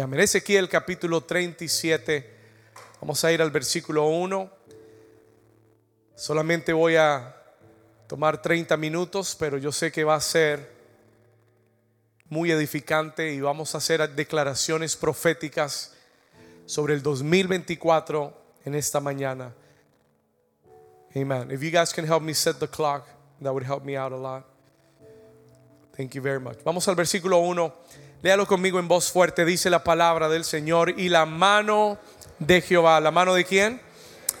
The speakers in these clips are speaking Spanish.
Y amén. Ezequiel capítulo 37. Vamos a ir al versículo 1. Solamente voy a tomar 30 minutos, pero yo sé que va a ser muy edificante y vamos a hacer declaraciones proféticas sobre el 2024 en esta mañana. Amen. If you guys can help me set the clock, that would help me out a lot. Thank you very much. Vamos al versículo 1. Léalo conmigo en voz fuerte. Dice la palabra del Señor y la mano de Jehová. ¿La mano de quién?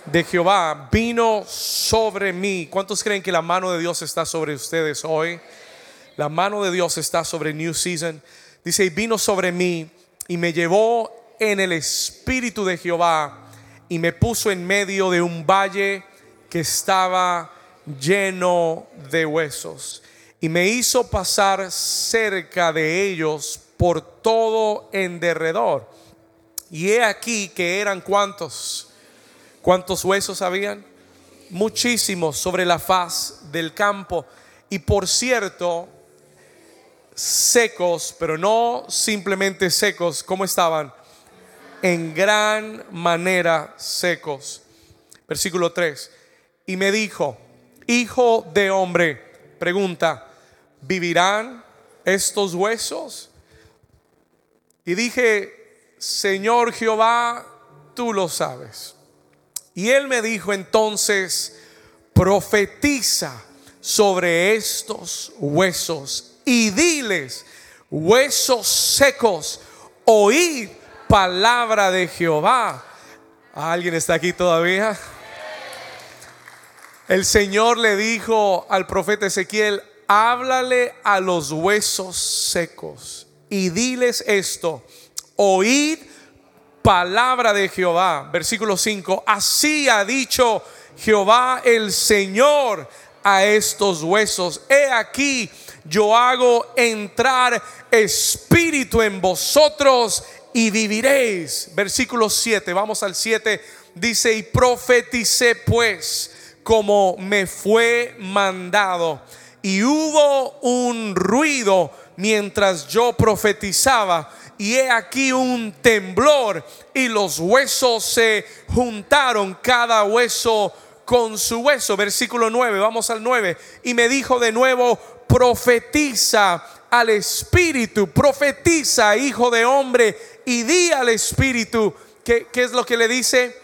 De Jehová vino sobre mí. ¿Cuántos creen que la mano de Dios está sobre ustedes hoy? La mano de Dios está sobre New Season. Dice, y vino sobre mí y me llevó en el espíritu de Jehová y me puso en medio de un valle que estaba lleno de huesos. Y me hizo pasar cerca de ellos por todo en derredor. Y he aquí que eran cuantos, cuántos huesos habían, muchísimos sobre la faz del campo. Y por cierto, secos, pero no simplemente secos, ¿cómo estaban? En gran manera secos. Versículo 3. Y me dijo, hijo de hombre, pregunta, ¿vivirán estos huesos? Y dije, Señor Jehová, tú lo sabes. Y él me dijo entonces, profetiza sobre estos huesos y diles, huesos secos, oíd palabra de Jehová. ¿Alguien está aquí todavía? El Señor le dijo al profeta Ezequiel, háblale a los huesos secos y diles esto oíd palabra de Jehová. Versículo 5, así ha dicho Jehová el Señor a estos huesos. He aquí, yo hago entrar espíritu en vosotros y viviréis. Versículo 7, vamos al 7, dice, y profeticé pues como me fue mandado. Y hubo un ruido mientras yo profetizaba y he aquí un temblor y los huesos se juntaron, cada hueso con su hueso. Versículo 9, vamos al 9. Y me dijo de nuevo, profetiza al Espíritu, profetiza, hijo de hombre, y di al Espíritu, ¿qué, qué es lo que le dice?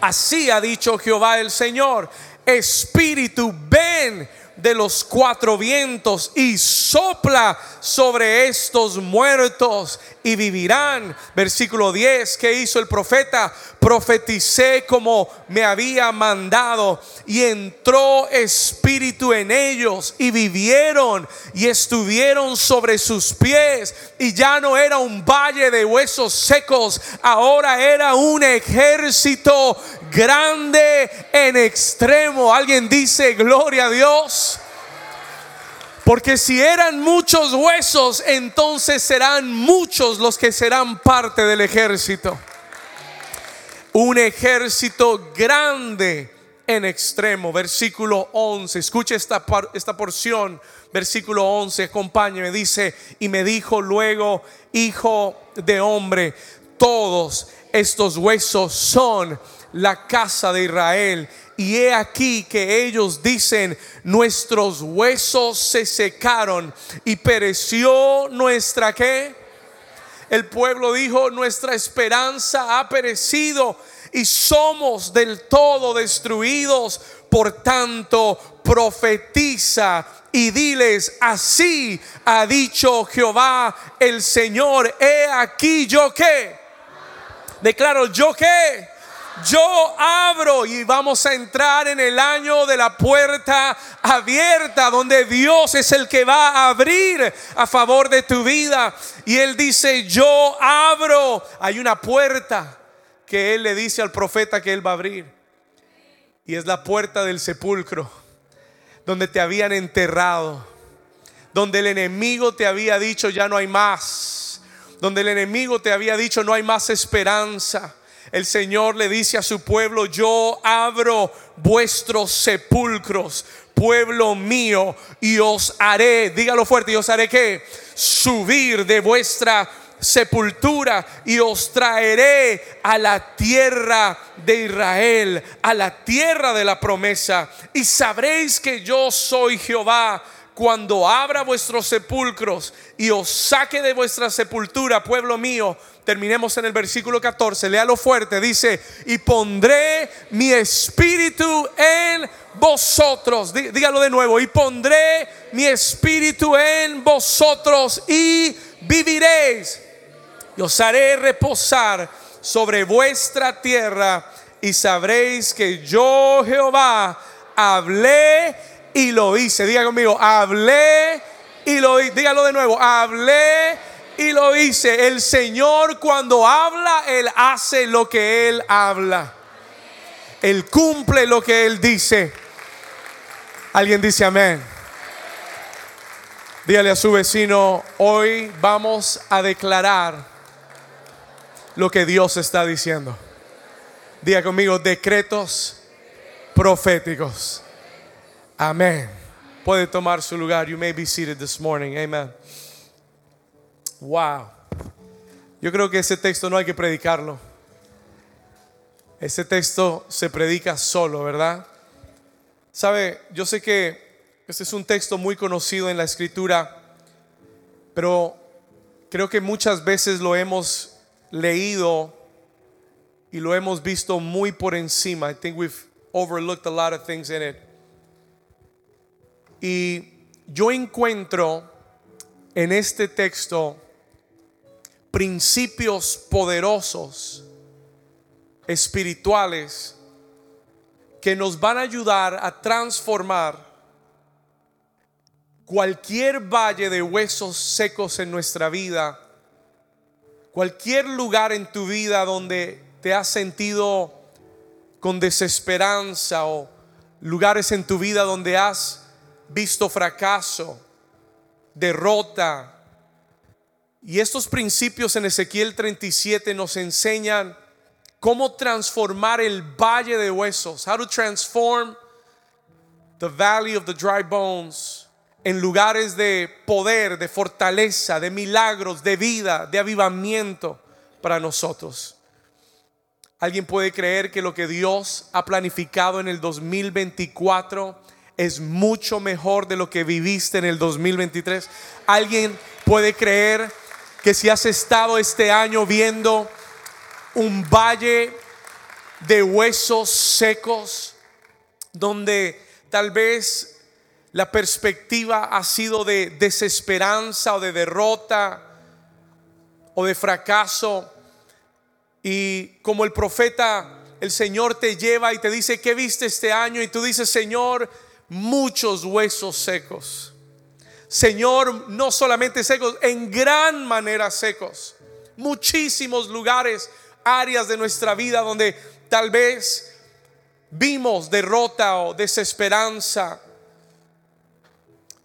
Así ha dicho Jehová el Señor, Espíritu, ven de los cuatro vientos y sopla sobre estos muertos y vivirán. Versículo 10, ¿qué hizo el profeta? Profeticé como me había mandado y entró espíritu en ellos y vivieron y estuvieron sobre sus pies y ya no era un valle de huesos secos, ahora era un ejército grande en extremo. Alguien dice, gloria a Dios. Porque si eran muchos huesos, entonces serán muchos los que serán parte del ejército. Un ejército grande en extremo. Versículo 11. Escuche esta, esta porción. Versículo 11. Acompáñeme. Dice, y me dijo luego, hijo de hombre, todos estos huesos son la casa de Israel. Y he aquí que ellos dicen, nuestros huesos se secaron y pereció nuestra qué. El pueblo dijo, nuestra esperanza ha perecido y somos del todo destruidos. Por tanto, profetiza y diles, así ha dicho Jehová el Señor, he aquí yo que. Declaro yo que yo abro y vamos a entrar en el año de la puerta abierta, donde Dios es el que va a abrir a favor de tu vida. Y Él dice, yo abro. Hay una puerta que Él le dice al profeta que Él va a abrir. Y es la puerta del sepulcro, donde te habían enterrado, donde el enemigo te había dicho, ya no hay más, donde el enemigo te había dicho, no hay más esperanza el Señor le dice a su pueblo, yo abro vuestros sepulcros, pueblo mío, y os haré, dígalo fuerte, y os haré que subir de vuestra sepultura y os traeré a la tierra de Israel, a la tierra de la promesa. Y sabréis que yo soy Jehová cuando abra vuestros sepulcros y os saque de vuestra sepultura, pueblo mío. Terminemos en el versículo 14, léalo fuerte, dice, y pondré mi espíritu en vosotros, dígalo de nuevo, y pondré mi espíritu en vosotros y viviréis. Y os haré reposar sobre vuestra tierra y sabréis que yo Jehová hablé y lo hice. Diga conmigo, hablé y lo hice. Dígalo de nuevo, hablé y lo hice. El Señor cuando habla, Él hace lo que Él habla. Él cumple lo que Él dice. Alguien dice amén. Dígale a su vecino, hoy vamos a declarar lo que Dios está diciendo. Diga conmigo, decretos proféticos. Amén. Puede tomar su lugar. You may be seated this morning. Amen. Wow. Yo creo que ese texto no hay que predicarlo. Ese texto se predica solo, ¿verdad? Sabe, yo sé que este es un texto muy conocido en la escritura, pero creo que muchas veces lo hemos leído y lo hemos visto muy por encima. I think we've overlooked a lot of things in it. Y yo encuentro en este texto principios poderosos, espirituales, que nos van a ayudar a transformar cualquier valle de huesos secos en nuestra vida, cualquier lugar en tu vida donde te has sentido con desesperanza o lugares en tu vida donde has visto fracaso, derrota. Y estos principios en Ezequiel 37 nos enseñan cómo transformar el valle de huesos, how to transform the valley of the dry bones en lugares de poder, de fortaleza, de milagros, de vida, de avivamiento para nosotros. ¿Alguien puede creer que lo que Dios ha planificado en el 2024 es mucho mejor de lo que viviste en el 2023. ¿Alguien puede creer que si has estado este año viendo un valle de huesos secos, donde tal vez la perspectiva ha sido de desesperanza o de derrota o de fracaso, y como el profeta, el Señor te lleva y te dice, ¿qué viste este año? Y tú dices, Señor, muchos huesos secos. Señor, no solamente secos, en gran manera secos. Muchísimos lugares, áreas de nuestra vida donde tal vez vimos derrota o desesperanza.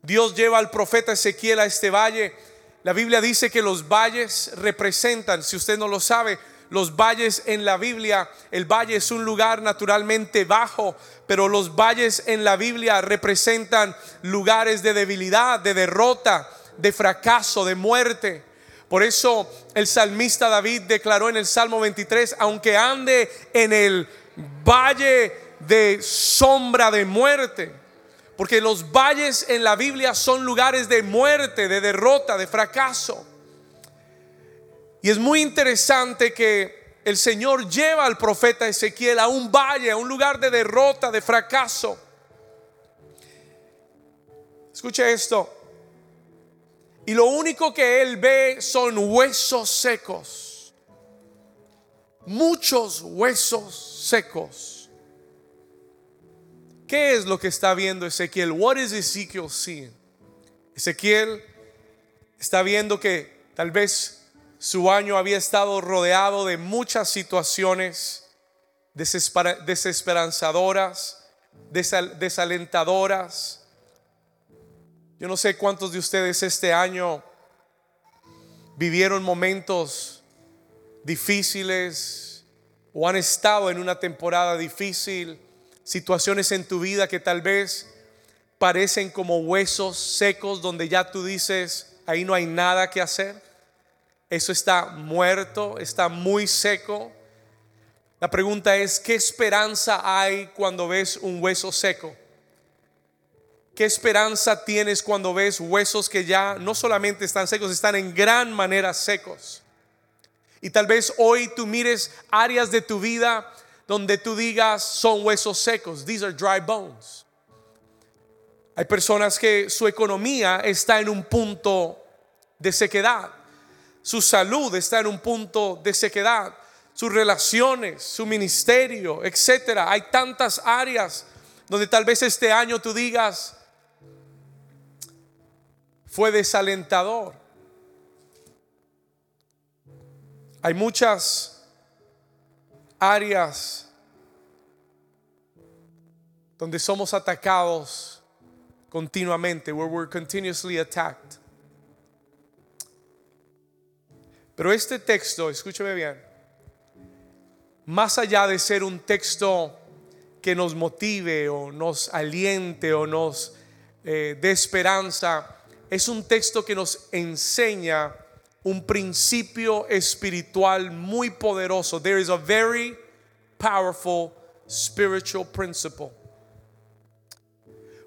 Dios lleva al profeta Ezequiel a este valle. La Biblia dice que los valles representan, si usted no lo sabe, los valles en la Biblia, el valle es un lugar naturalmente bajo, pero los valles en la Biblia representan lugares de debilidad, de derrota, de fracaso, de muerte. Por eso el salmista David declaró en el Salmo 23, aunque ande en el valle de sombra de muerte, porque los valles en la Biblia son lugares de muerte, de derrota, de fracaso. Y es muy interesante que el Señor lleva al profeta Ezequiel a un valle, a un lugar de derrota, de fracaso. Escuche esto. Y lo único que él ve son huesos secos. Muchos huesos secos. ¿Qué es lo que está viendo Ezequiel? What is Ezekiel seeing? Ezequiel está viendo que tal vez su año había estado rodeado de muchas situaciones desesperanzadoras, desalentadoras. Yo no sé cuántos de ustedes este año vivieron momentos difíciles o han estado en una temporada difícil, situaciones en tu vida que tal vez parecen como huesos secos donde ya tú dices, ahí no hay nada que hacer. Eso está muerto, está muy seco. La pregunta es, ¿qué esperanza hay cuando ves un hueso seco? ¿Qué esperanza tienes cuando ves huesos que ya no solamente están secos, están en gran manera secos? Y tal vez hoy tú mires áreas de tu vida donde tú digas son huesos secos. These are dry bones. Hay personas que su economía está en un punto de sequedad. Su salud está en un punto de sequedad. Sus relaciones, su ministerio, etcétera. Hay tantas áreas donde tal vez este año tú digas, fue desalentador. Hay muchas áreas donde somos atacados continuamente, where we're continuously attacked. Pero este texto, escúcheme bien, más allá de ser un texto que nos motive o nos aliente o nos eh, dé esperanza, es un texto que nos enseña un principio espiritual muy poderoso. There is a very powerful spiritual principle.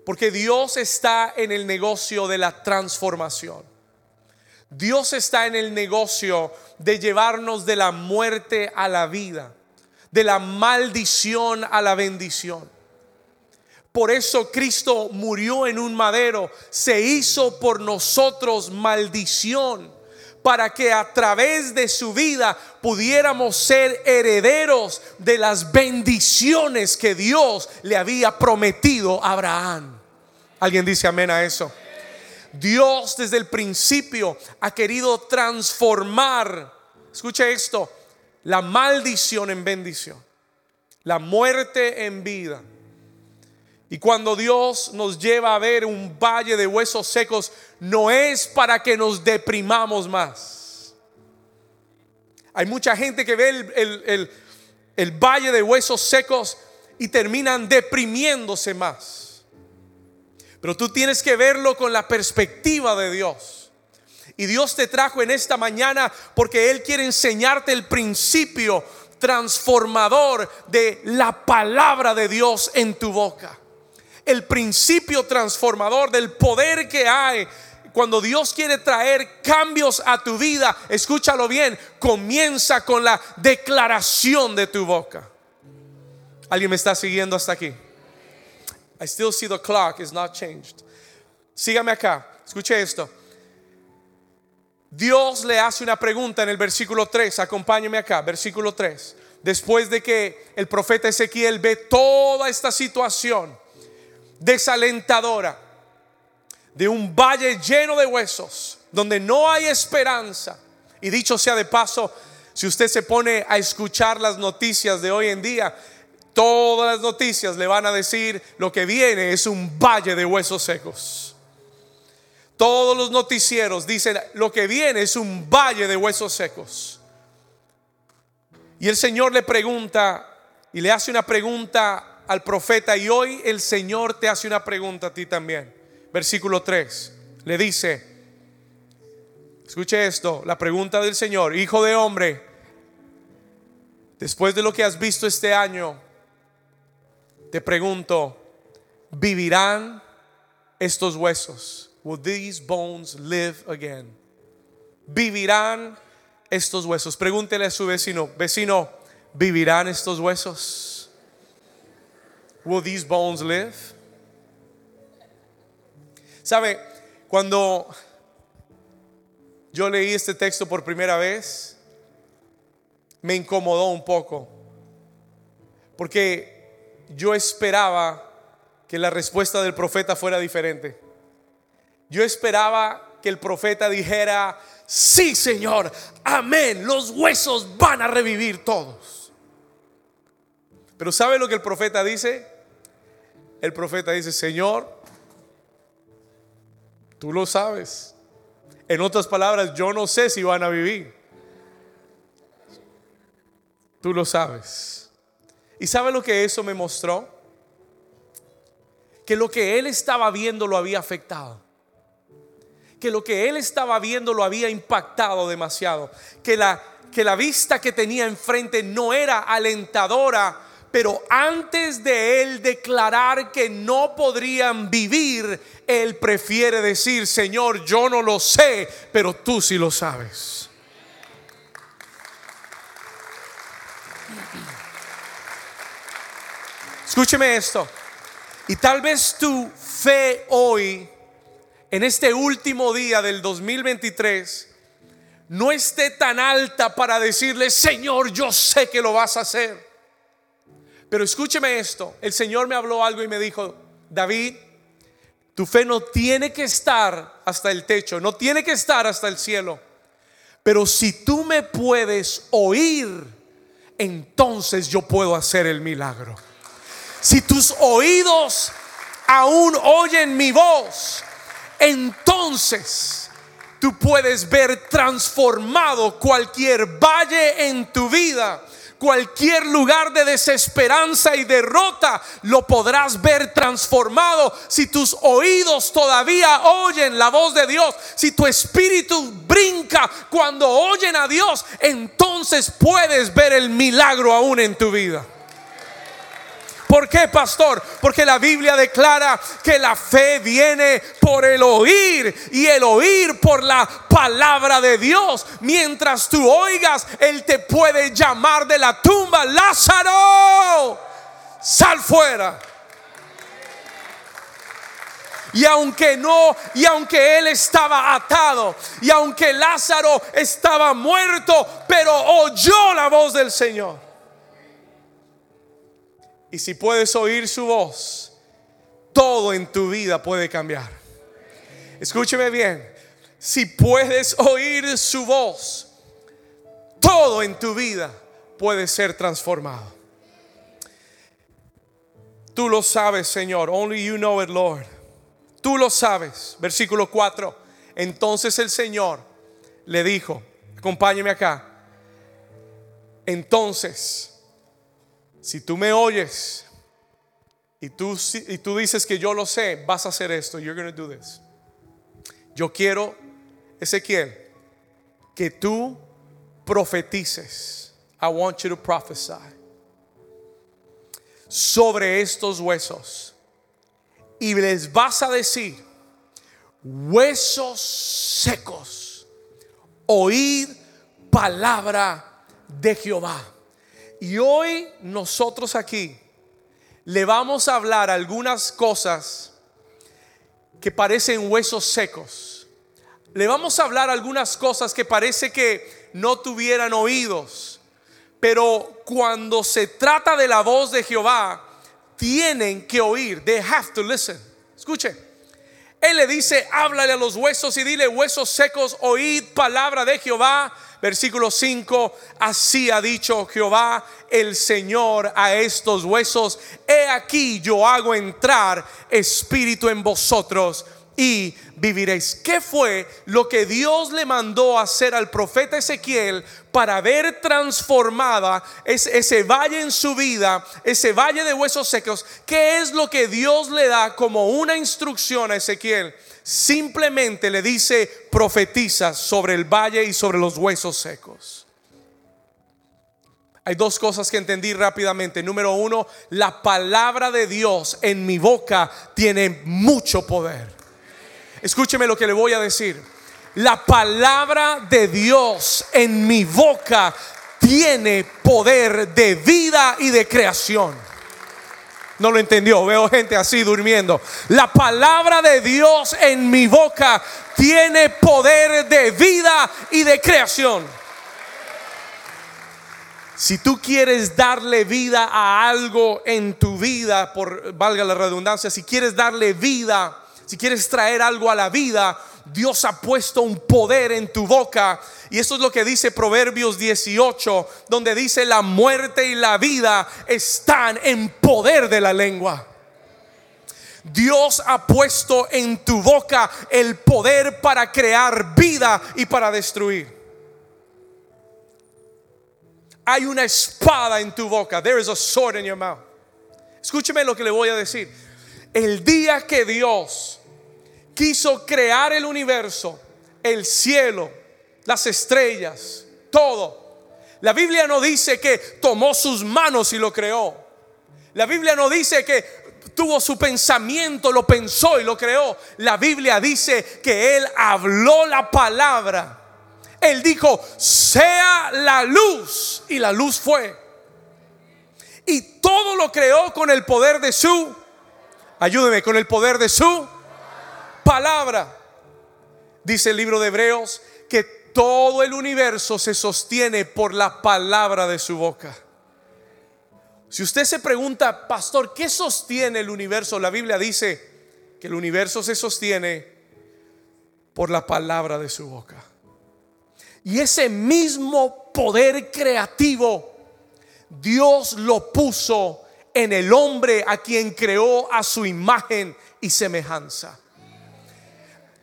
Porque Dios está en el negocio de la transformación. Dios está en el negocio de llevarnos de la muerte a la vida, de la maldición a la bendición. Por eso Cristo murió en un madero, se hizo por nosotros maldición, para que a través de su vida pudiéramos ser herederos de las bendiciones que Dios le había prometido a Abraham. ¿Alguien dice amén a eso? Dios desde el principio ha querido transformar, escuche esto, la maldición en bendición, la muerte en vida y cuando Dios nos lleva a ver un valle de huesos secos, no es para que nos deprimamos más. Hay mucha gente que ve el, valle de huesos secos y terminan deprimiéndose más. Pero tú tienes que verlo con la perspectiva de Dios. Y Dios te trajo en esta mañana porque Él quiere enseñarte el principio transformador de la palabra de Dios en tu boca el principio transformador del poder que hay cuando Dios quiere traer cambios a tu vida, escúchalo bien, comienza con la declaración de tu boca. ¿Alguien me está siguiendo hasta aquí? I still see the clock is not changed. Sígame acá, escuche esto. Dios le hace una pregunta en el versículo 3, acompáñeme acá, versículo 3. Después de que el profeta Ezequiel ve toda esta situación, desalentadora de un valle lleno de huesos, donde no hay esperanza. Y dicho sea de paso, si usted se pone a escuchar las noticias de hoy en día, todas las noticias le van a decir lo que viene es un valle de huesos secos. Todos los noticieros dicen lo que viene es un valle de huesos secos. Y el Señor le pregunta y le hace una pregunta al profeta y hoy el Señor te hace una pregunta a ti también. Versículo 3. Le dice, escuche esto, la pregunta del Señor, hijo de hombre, después de lo que has visto este año, te pregunto, ¿vivirán estos huesos? Will these bones live again? ¿Vivirán estos huesos? Pregúntele a su vecino, vecino, ¿vivirán estos huesos? Will these bones live? ¿Sabe? Cuando yo leí este texto por primera vez, me incomodó un poco. Porque yo esperaba que la respuesta del profeta fuera diferente. Yo esperaba que el profeta dijera, sí Señor, amén, los huesos van a revivir todos. Pero ¿sabe lo que el profeta dice? el profeta dice, Señor, tú lo sabes. En otras palabras, yo no sé si van a vivir. Tú lo sabes. ¿Y sabe lo que eso me mostró? Que lo que él estaba viendo lo había afectado. que lo que él estaba viendo lo había impactado demasiado, que la, que la vista que tenía enfrente no era alentadora, pero antes de él declarar que no podrían vivir, él prefiere decir, Señor, yo no lo sé, pero tú sí lo sabes. Escúcheme esto. Y tal vez tu fe hoy en este último día del 2023 no esté tan alta para decirle, Señor, yo sé que lo vas a hacer. Pero escúcheme esto, el Señor me habló algo y me dijo, David, tu fe no tiene que estar hasta el techo, no tiene que estar hasta el cielo. Pero si tú me puedes oír, entonces yo puedo hacer el milagro. Si tus oídos aún oyen mi voz, entonces tú puedes ver transformado cualquier valle en tu vida. Cualquier lugar de desesperanza y derrota lo podrás ver transformado si tus oídos todavía oyen la voz de Dios. Si tu espíritu brinca cuando oyen a Dios, entonces puedes ver el milagro aún en tu vida. ¿Por qué, pastor? Porque la Biblia declara que la fe viene por el oír y el oír por la palabra de Dios. Mientras tú oigas, Él te puede llamar de la tumba, Lázaro, sal fuera. Y aunque no, y aunque él estaba atado, y aunque Lázaro estaba muerto, pero oyó la voz del Señor. Y si puedes oír su voz, todo en tu vida puede cambiar. Escúcheme bien. Si puedes oír su voz, todo en tu vida puede ser transformado. Tú lo sabes, Señor. Only you know it, Lord. Tú lo sabes. Versículo 4. Entonces el Señor le dijo, acompáñeme acá. Entonces si tú me oyes y tú, y tú dices que yo lo sé, vas a hacer esto. You're going to do this. Yo quiero, Ezequiel, que tú profetices. I want you to prophesy sobre estos huesos. Y les vas a decir, huesos secos, oíd palabra de Jehová. Y hoy nosotros aquí le vamos a hablar algunas cosas que parecen huesos secos. Le vamos a hablar algunas cosas que parece que no tuvieran oídos. Pero cuando se trata de la voz de Jehová, tienen que oír. They have to listen. Escuche. Él le dice, háblale a los huesos y dile, huesos secos, oíd palabra de Jehová versículo 5, así ha dicho Jehová el Señor a estos huesos, he aquí yo hago entrar espíritu en vosotros y viviréis. ¿Qué fue lo que Dios le mandó hacer al profeta Ezequiel para ver transformada ese, ese, valle en su vida, ese valle de huesos secos? ¿Qué es lo que Dios le da como una instrucción a Ezequiel? Simplemente le dice, profetiza sobre el valle y sobre los huesos secos. Hay dos cosas que entendí rápidamente. Número uno, la palabra de Dios en mi boca tiene mucho poder. Escúcheme lo que le voy a decir. La palabra de Dios en mi boca tiene poder de vida y de creación no lo entendió. Veo gente así durmiendo. La palabra de Dios en mi boca tiene poder de vida y de creación. Si tú quieres darle vida a algo en tu vida, por valga la redundancia, si quieres darle vida, si quieres traer algo a la vida, Dios ha puesto un poder en tu boca. Y eso es lo que dice Proverbios 18, donde dice la muerte y la vida están en poder de la lengua. Dios ha puesto en tu boca el poder para crear vida y para destruir. Hay una espada en tu boca. There is a sword in your mouth. Escúcheme lo que le voy a decir. El día que Dios quiso crear el universo, el cielo, las estrellas, todo. La Biblia no dice que tomó sus manos y lo creó. La Biblia no dice que tuvo su pensamiento, lo pensó y lo creó. La Biblia dice que Él habló la palabra. Él dijo, sea la luz. Y la luz fue. Y todo lo creó con el poder de su, ayúdeme, con el poder de su palabra. Dice el libro de Hebreos que todo el universo se sostiene por la palabra de su boca. Si usted se pregunta, pastor, ¿qué sostiene el universo? La Biblia dice que el universo se sostiene por la palabra de su boca. Y ese mismo poder creativo, Dios lo puso en el hombre a quien creó a su imagen y semejanza.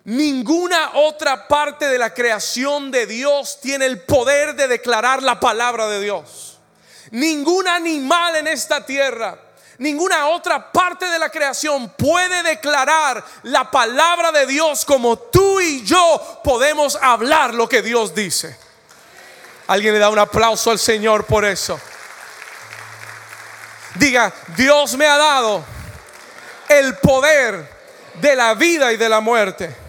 Ninguna otra parte de la creación de Dios tiene el poder de declarar la palabra de Dios. Ningún animal en esta tierra, ninguna otra parte de la creación puede declarar la palabra de Dios como tú y yo podemos hablar lo que Dios dice. Alguien le da un aplauso al Señor por eso. Diga, Dios me ha dado el poder de la vida y de la muerte.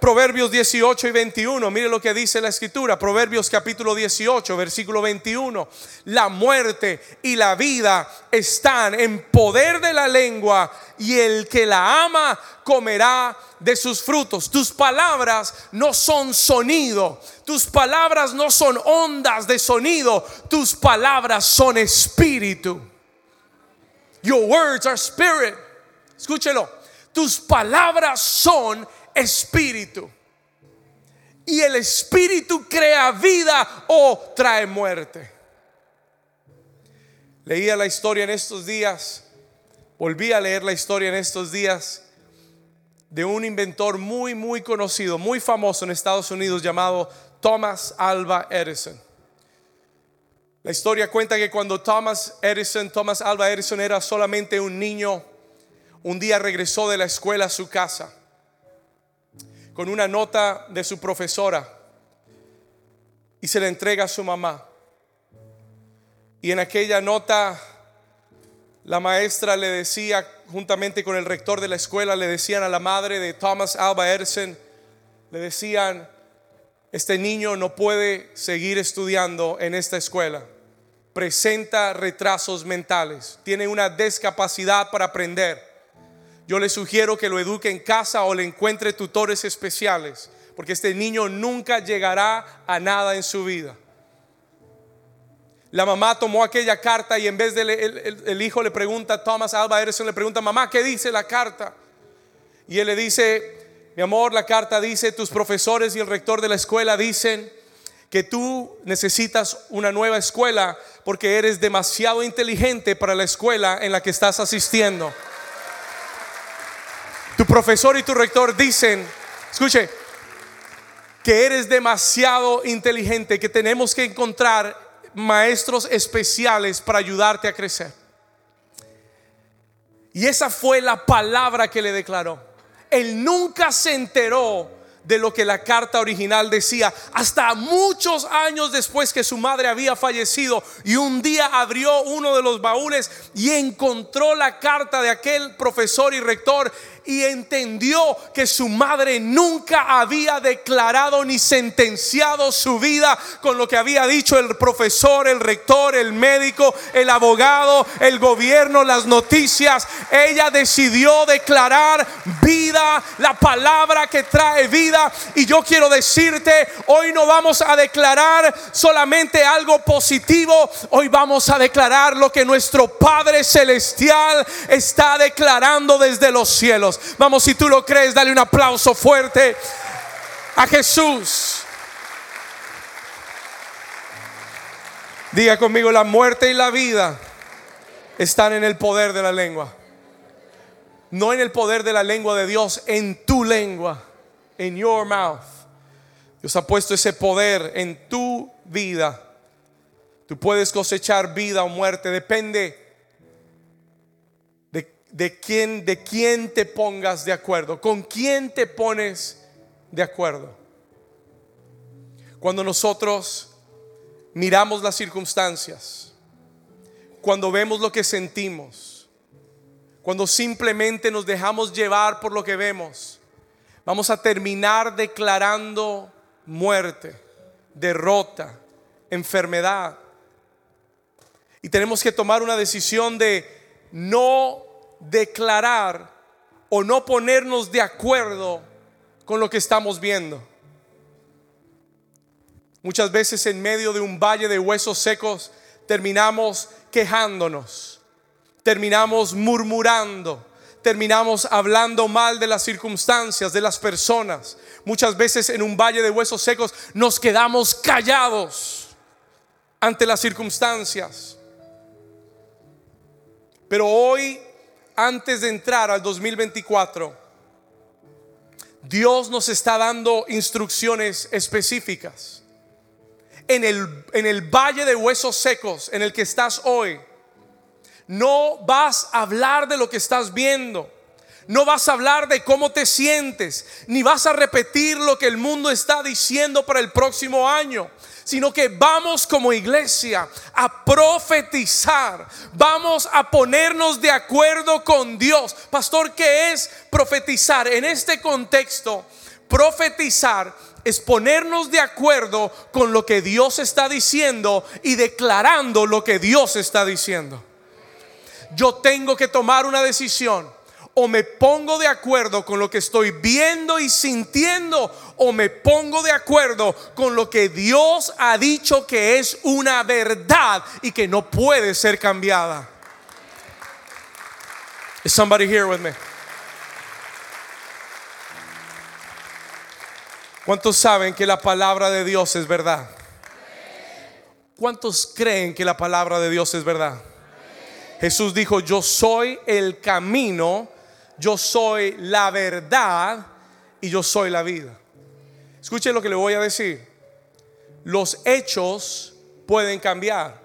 Proverbios 18 y 21, mire lo que dice la escritura, Proverbios capítulo 18, versículo 21, la muerte y la vida están en poder de la lengua y el que la ama comerá de sus frutos. Tus palabras no son sonido, tus palabras no son ondas de sonido, tus palabras son espíritu. Your words are spirit. Escúchelo, tus palabras son espíritu. Y el espíritu crea vida o trae muerte. Leía la historia en estos días, volví a leer la historia en estos días de un inventor muy, muy conocido, muy famoso en Estados Unidos llamado Thomas Alva Edison. La historia cuenta que cuando Thomas Edison, Thomas Alva Edison era solamente un niño, un día regresó de la escuela a su casa con una nota de su profesora y se la entrega a su mamá. Y en aquella nota la maestra le decía, juntamente con el rector de la escuela, le decían a la madre de Thomas Alba Edison, le decían, este niño no puede seguir estudiando en esta escuela. Presenta retrasos mentales, tiene una discapacidad para aprender yo le sugiero que lo eduque en casa o le encuentre tutores especiales, porque este niño nunca llegará a nada en su vida. La mamá tomó aquella carta y en vez de el, hijo le pregunta, Thomas Alba Edison le pregunta, mamá, ¿qué dice la carta? Y él le dice, mi amor, la carta dice, tus profesores y el rector de la escuela dicen que tú necesitas una nueva escuela porque eres demasiado inteligente para la escuela en la que estás asistiendo. Tu profesor y tu rector dicen, escuche, que eres demasiado inteligente, que tenemos que encontrar maestros especiales para ayudarte a crecer. Y esa fue la palabra que le declaró. Él nunca se enteró de lo que la carta original decía, hasta muchos años después que su madre había fallecido y un día abrió uno de los baúles y encontró la carta de aquel profesor y rector y entendió que su madre nunca había declarado ni sentenciado su vida con lo que había dicho el profesor, el rector, el médico, el abogado, el gobierno, las noticias. Ella decidió declarar vida, la palabra que trae vida. Y yo quiero decirte, hoy no vamos a declarar solamente algo positivo, hoy vamos a declarar lo que nuestro Padre Celestial está declarando desde los cielos. Vamos, si tú lo crees, dale un aplauso fuerte a Jesús. Diga conmigo, la muerte y la vida están en el poder de la lengua. No en el poder de la lengua de Dios, en tu lengua, en your mouth. Dios ha puesto ese poder en tu vida. Tú puedes cosechar vida o muerte, depende de quién, de quién te pongas de acuerdo, con quién te pones de acuerdo. Cuando nosotros miramos las circunstancias, cuando vemos lo que sentimos, cuando simplemente nos dejamos llevar por lo que vemos, vamos a terminar declarando muerte, derrota, enfermedad. Y tenemos que tomar una decisión de no declarar o no ponernos de acuerdo con lo que estamos viendo. Muchas veces en medio de un valle de huesos secos terminamos quejándonos, terminamos murmurando, terminamos hablando mal de las circunstancias, de las personas. Muchas veces en un valle de huesos secos nos quedamos callados ante las circunstancias. Pero hoy, antes de entrar al 2024, Dios nos está dando instrucciones específicas. En el, en el valle de huesos secos en el que estás hoy, no vas a hablar de lo que estás viendo. No vas a hablar de cómo te sientes, ni vas a repetir lo que el mundo está diciendo para el próximo año, sino que vamos como iglesia a profetizar, vamos a ponernos de acuerdo con Dios. Pastor, ¿qué es profetizar? En este contexto, profetizar es ponernos de acuerdo con lo que Dios está diciendo y declarando lo que Dios está diciendo yo tengo que tomar una decisión. O me pongo de acuerdo con lo que estoy viendo y sintiendo, o me pongo de acuerdo con lo que Dios ha dicho que es una verdad y que no puede ser cambiada. Is somebody here with me? ¿Cuántos saben que la palabra de Dios es verdad? ¿Cuántos creen que la palabra de Dios es verdad? Jesús dijo, yo soy el camino, yo soy la verdad y yo soy la vida. Escuchen lo que le voy a decir. Los hechos pueden cambiar,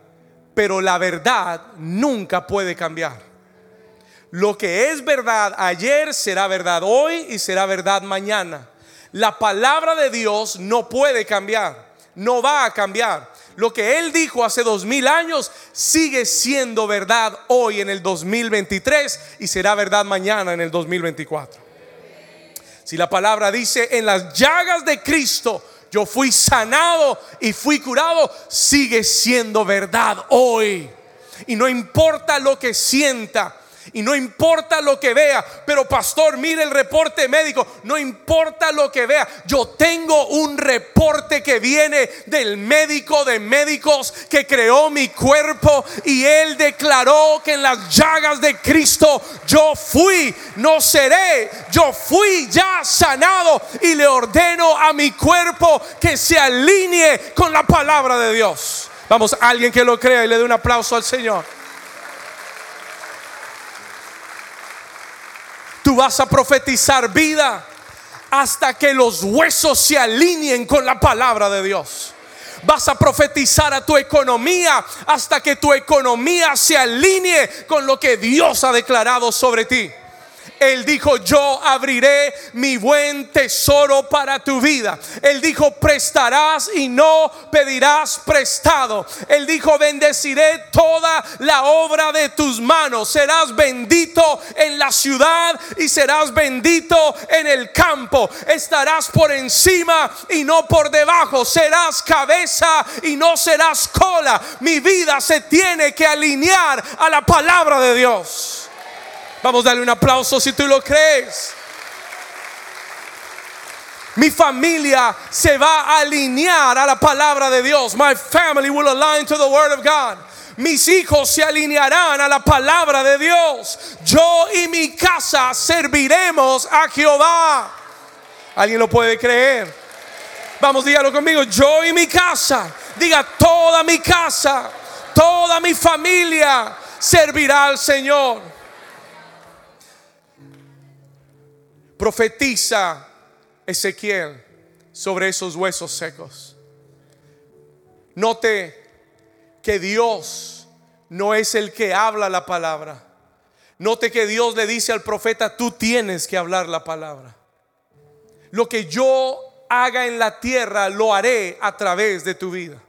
pero la verdad nunca puede cambiar. Lo que es verdad ayer será verdad hoy y será verdad mañana. La palabra de Dios no puede cambiar, no va a cambiar lo que Él dijo hace dos mil años sigue siendo verdad hoy en el 2023 y será verdad mañana en el 2024. Si la palabra dice en las llagas de Cristo yo fui sanado y fui curado, sigue siendo verdad hoy. Y no importa lo que sienta, y no importa lo que vea, pero pastor, mire el reporte médico, no importa lo que vea, yo tengo un reporte que viene del médico de médicos que creó mi cuerpo y él declaró que en las llagas de Cristo yo fui, no seré, yo fui ya sanado y le ordeno a mi cuerpo que se alinee con la palabra de Dios. Vamos, alguien que lo crea y le dé un aplauso al Señor. Tú vas a profetizar vida hasta que los huesos se alineen con la palabra de Dios. Vas a profetizar a tu economía hasta que tu economía se alinee con lo que Dios ha declarado sobre ti. Él dijo, yo abriré mi buen tesoro para tu vida. Él dijo, prestarás y no pedirás prestado. Él dijo, bendeciré toda la obra de tus manos. Serás bendito en la ciudad y serás bendito en el campo. Estarás por encima y no por debajo. Serás cabeza y no serás cola. Mi vida se tiene que alinear a la palabra de Dios. Vamos a darle un aplauso si tú lo crees. Mi familia se va a alinear a la palabra de Dios. My family will align to the word of God. Mis hijos se alinearán a la palabra de Dios. Yo y mi casa serviremos a Jehová. ¿Alguien lo puede creer? Vamos, dígalo conmigo. Yo y mi casa. Diga toda mi casa. Toda mi familia servirá al Señor. Profetiza Ezequiel sobre esos huesos secos. Note que Dios no es el que habla la palabra. Note que Dios le dice al profeta, tú tienes que hablar la palabra. Lo que yo haga en la tierra, lo haré a través de tu vida.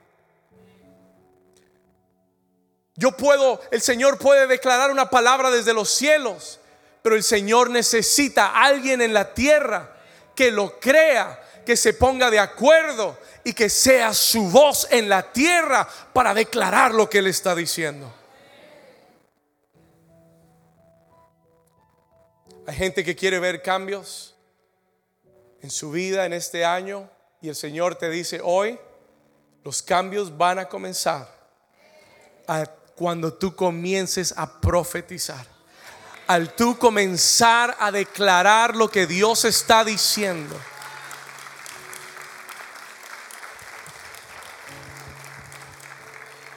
Yo puedo, el Señor puede declarar una palabra desde los cielos, pero el Señor necesita a alguien en la tierra que lo crea, que se ponga de acuerdo y que sea su voz en la tierra para declarar lo que Él está diciendo. Hay gente que quiere ver cambios en su vida en este año y el Señor te dice hoy, los cambios van a comenzar cuando tú comiences a profetizar. Al tú comenzar a declarar lo que Dios está diciendo.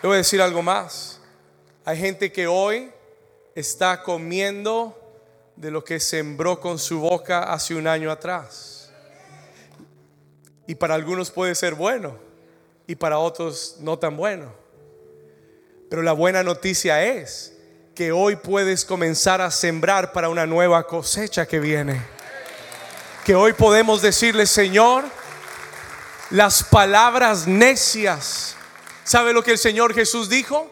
Le voy a decir algo más. Hay gente que hoy está comiendo de lo que sembró con su boca hace un año atrás. Y para algunos puede ser bueno y para otros no tan bueno. Pero la buena noticia es que hoy puedes comenzar a sembrar para una nueva cosecha que viene. Que hoy podemos decirle, Señor, las palabras necias. ¿Sabe lo que el Señor Jesús dijo?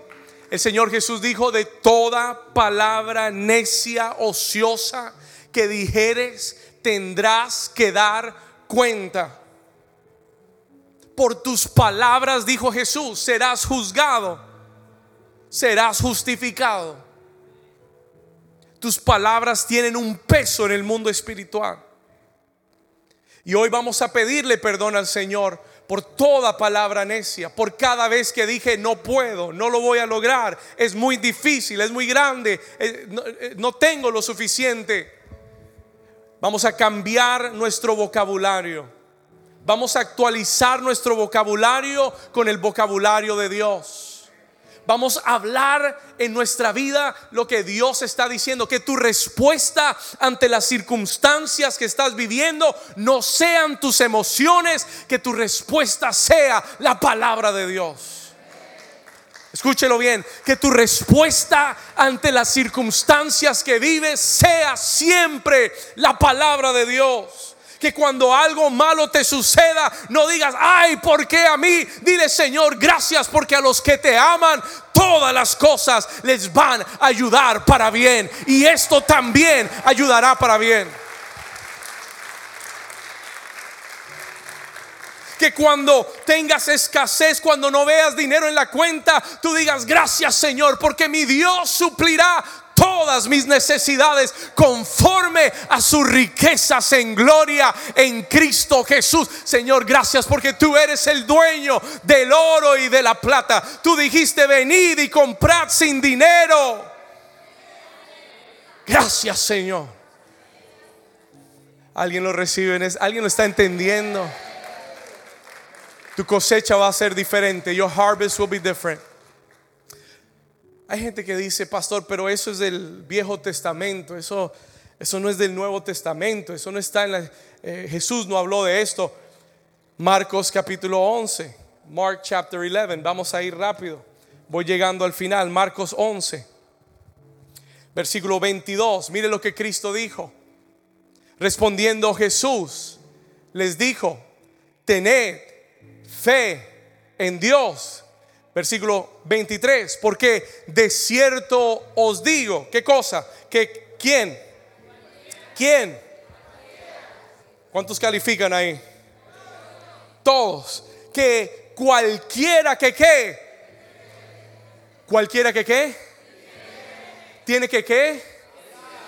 El Señor Jesús dijo, de toda palabra necia, ociosa que dijeres, tendrás que dar cuenta. Por tus palabras, dijo Jesús, serás juzgado, serás justificado. Tus palabras tienen un peso en el mundo espiritual. Y hoy vamos a pedirle perdón al Señor por toda palabra necia, por cada vez que dije no puedo, no lo voy a lograr, es muy difícil, es muy grande, eh, eh, no, tengo lo suficiente. Vamos a cambiar nuestro vocabulario. Vamos a actualizar nuestro vocabulario con el vocabulario de Dios. Vamos a hablar en nuestra vida lo que Dios está diciendo. Que tu respuesta ante las circunstancias que estás viviendo no sean tus emociones, que tu respuesta sea la palabra de Dios. Escúchelo bien, que tu respuesta ante las circunstancias que vives sea siempre la palabra de Dios que cuando algo malo te suceda, no digas, ay, ¿por qué a mí? Dile, Señor, gracias porque a los que te aman, todas las cosas les van a ayudar para bien. Y esto también ayudará para bien. Que cuando tengas escasez, cuando no veas dinero en la cuenta, tú digas gracias Señor, porque mi Dios suplirá todas mis necesidades conforme a sus riquezas en gloria en Cristo Jesús. Señor, gracias porque tú eres el dueño del oro y de la plata. Tú dijiste, venid y comprad sin dinero. Gracias, Señor. Alguien lo recibe, alguien lo está entendiendo. Tu cosecha va a ser diferente. Your harvest will be different. Hay gente que dice, pastor, pero eso es del Viejo Testamento, eso, eso no es del Nuevo Testamento, eso no está en la... Eh, Jesús no habló de esto. Marcos capítulo 11, Mark chapter 11, vamos a ir rápido. Voy llegando al final, Marcos 11, versículo 22. Mire lo que Cristo dijo. Respondiendo Jesús, les dijo, tened fe en Dios Versículo 23, porque de cierto os digo, ¿qué cosa? Que quién? ¿Quién? ¿Cuántos califican ahí? Todos. Que cualquiera que qué. Cualquiera que qué. Tiene que qué.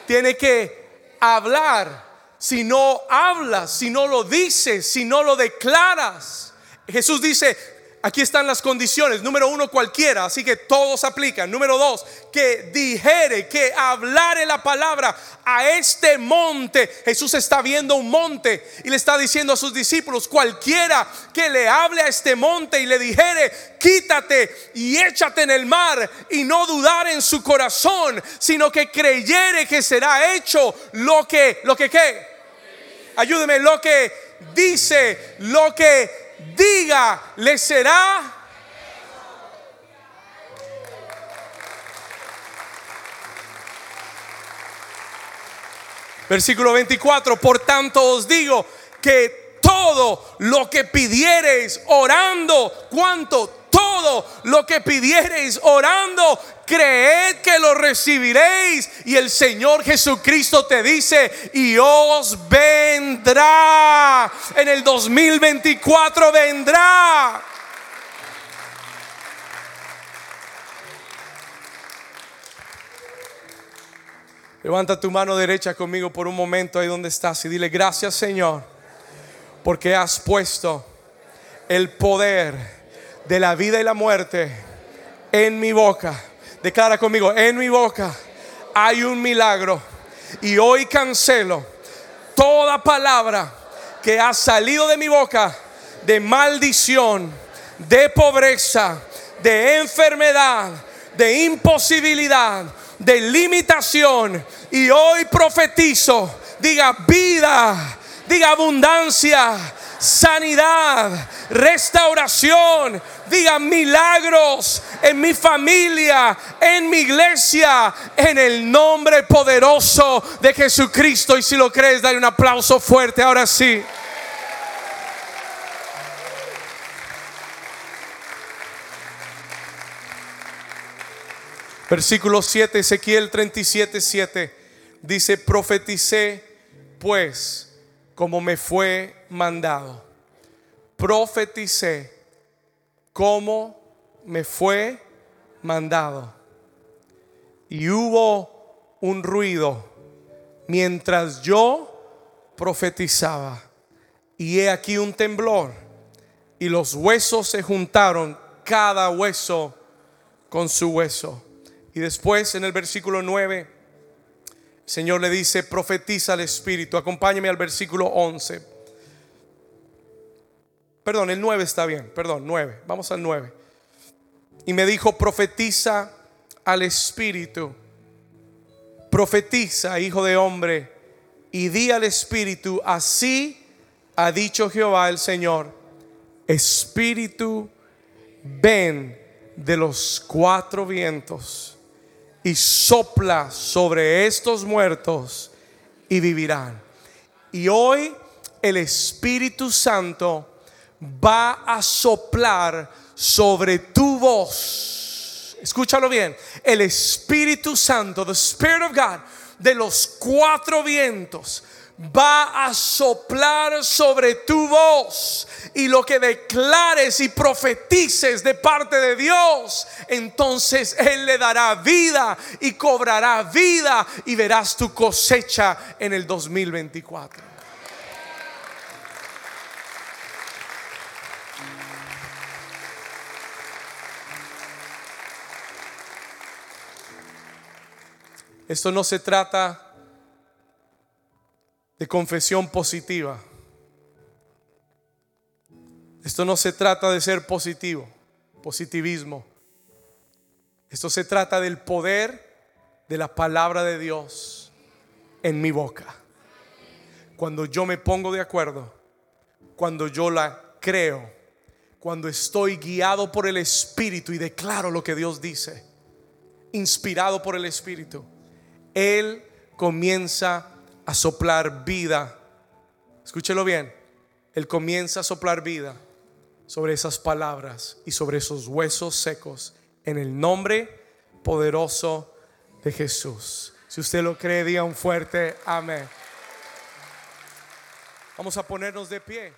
Tiene que hablar. Si no hablas, si no lo dices, si no lo declaras. Jesús dice, Aquí están las condiciones. Número uno, cualquiera. Así que todos aplican. Número dos, que dijere, que hablare la palabra a este monte. Jesús está viendo un monte y le está diciendo a sus discípulos, cualquiera que le hable a este monte y le dijere, quítate y échate en el mar y no dudar en su corazón, sino que creyere que será hecho lo que, lo que qué. Ayúdeme, lo que dice, lo que diga, le será. Versículo 24, por tanto os digo que todo lo que pidiereis orando, ¿cuánto? Todo lo que pidiereis orando, creed que lo recibiréis. Y el Señor Jesucristo te dice, y os vendrá. En el 2024 vendrá. Levanta tu mano derecha conmigo por un momento ahí donde estás y dile gracias Señor porque has puesto el poder de la vida y la muerte en mi boca. Declara conmigo, en mi boca hay un milagro y hoy cancelo toda palabra que ha salido de mi boca de maldición, de pobreza, de enfermedad, de imposibilidad de limitación. Y hoy profetizo, diga vida, diga abundancia, sanidad, restauración, diga milagros en mi familia, en mi iglesia, en el nombre poderoso de Jesucristo. Y si lo crees, dale un aplauso fuerte ahora sí. Versículo 7, Ezequiel 37, 7. Dice, profeticé pues como me fue mandado. Profeticé como me fue mandado. Y hubo un ruido mientras yo profetizaba. Y he aquí un temblor. Y los huesos se juntaron, cada hueso con su hueso. Y después en el versículo 9, el Señor le dice, profetiza al Espíritu. Acompáñame al versículo 11. Perdón, el 9 está bien, perdón, 9. Vamos al 9. Y me dijo, profetiza al Espíritu. Profetiza, hijo de hombre, y di al Espíritu, así ha dicho Jehová el Señor, Espíritu, ven de los cuatro vientos y sopla sobre estos muertos y vivirán. Y hoy el Espíritu Santo va a soplar sobre tu voz. Escúchalo bien. El Espíritu Santo, the Spirit of God, de los cuatro vientos va a soplar sobre tu voz y lo que declares y profetices de parte de Dios, entonces Él le dará vida y cobrará vida y verás tu cosecha en el 2024. Esto no se trata de confesión positiva. Esto no se trata de ser positivo, positivismo. Esto se trata del poder de la palabra de Dios en mi boca. Cuando yo me pongo de acuerdo, cuando yo la creo, cuando estoy guiado por el Espíritu y declaro lo que Dios dice, inspirado por el Espíritu, Él comienza a soplar vida. Escúchelo bien. Él comienza a soplar vida sobre esas palabras y sobre esos huesos secos en el nombre poderoso de Jesús. Si usted lo cree, diga un fuerte amén. Vamos a ponernos de pie.